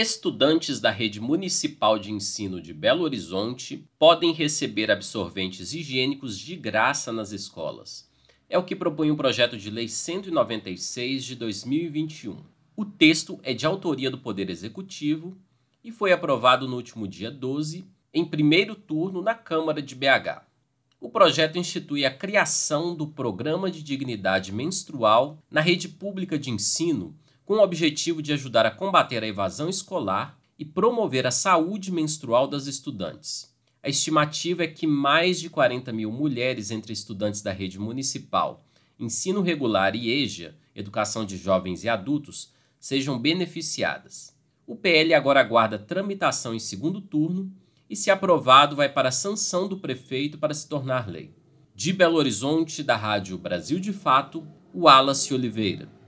Estudantes da rede municipal de ensino de Belo Horizonte podem receber absorventes higiênicos de graça nas escolas. É o que propõe o projeto de lei 196 de 2021. O texto é de autoria do Poder Executivo e foi aprovado no último dia 12, em primeiro turno na Câmara de BH. O projeto institui a criação do Programa de Dignidade Menstrual na rede pública de ensino com o objetivo de ajudar a combater a evasão escolar e promover a saúde menstrual das estudantes. A estimativa é que mais de 40 mil mulheres entre estudantes da rede municipal, ensino regular e EJA, educação de jovens e adultos, sejam beneficiadas. O PL agora aguarda tramitação em segundo turno e, se aprovado, vai para a sanção do prefeito para se tornar lei. De Belo Horizonte, da Rádio Brasil de Fato, o Wallace Oliveira.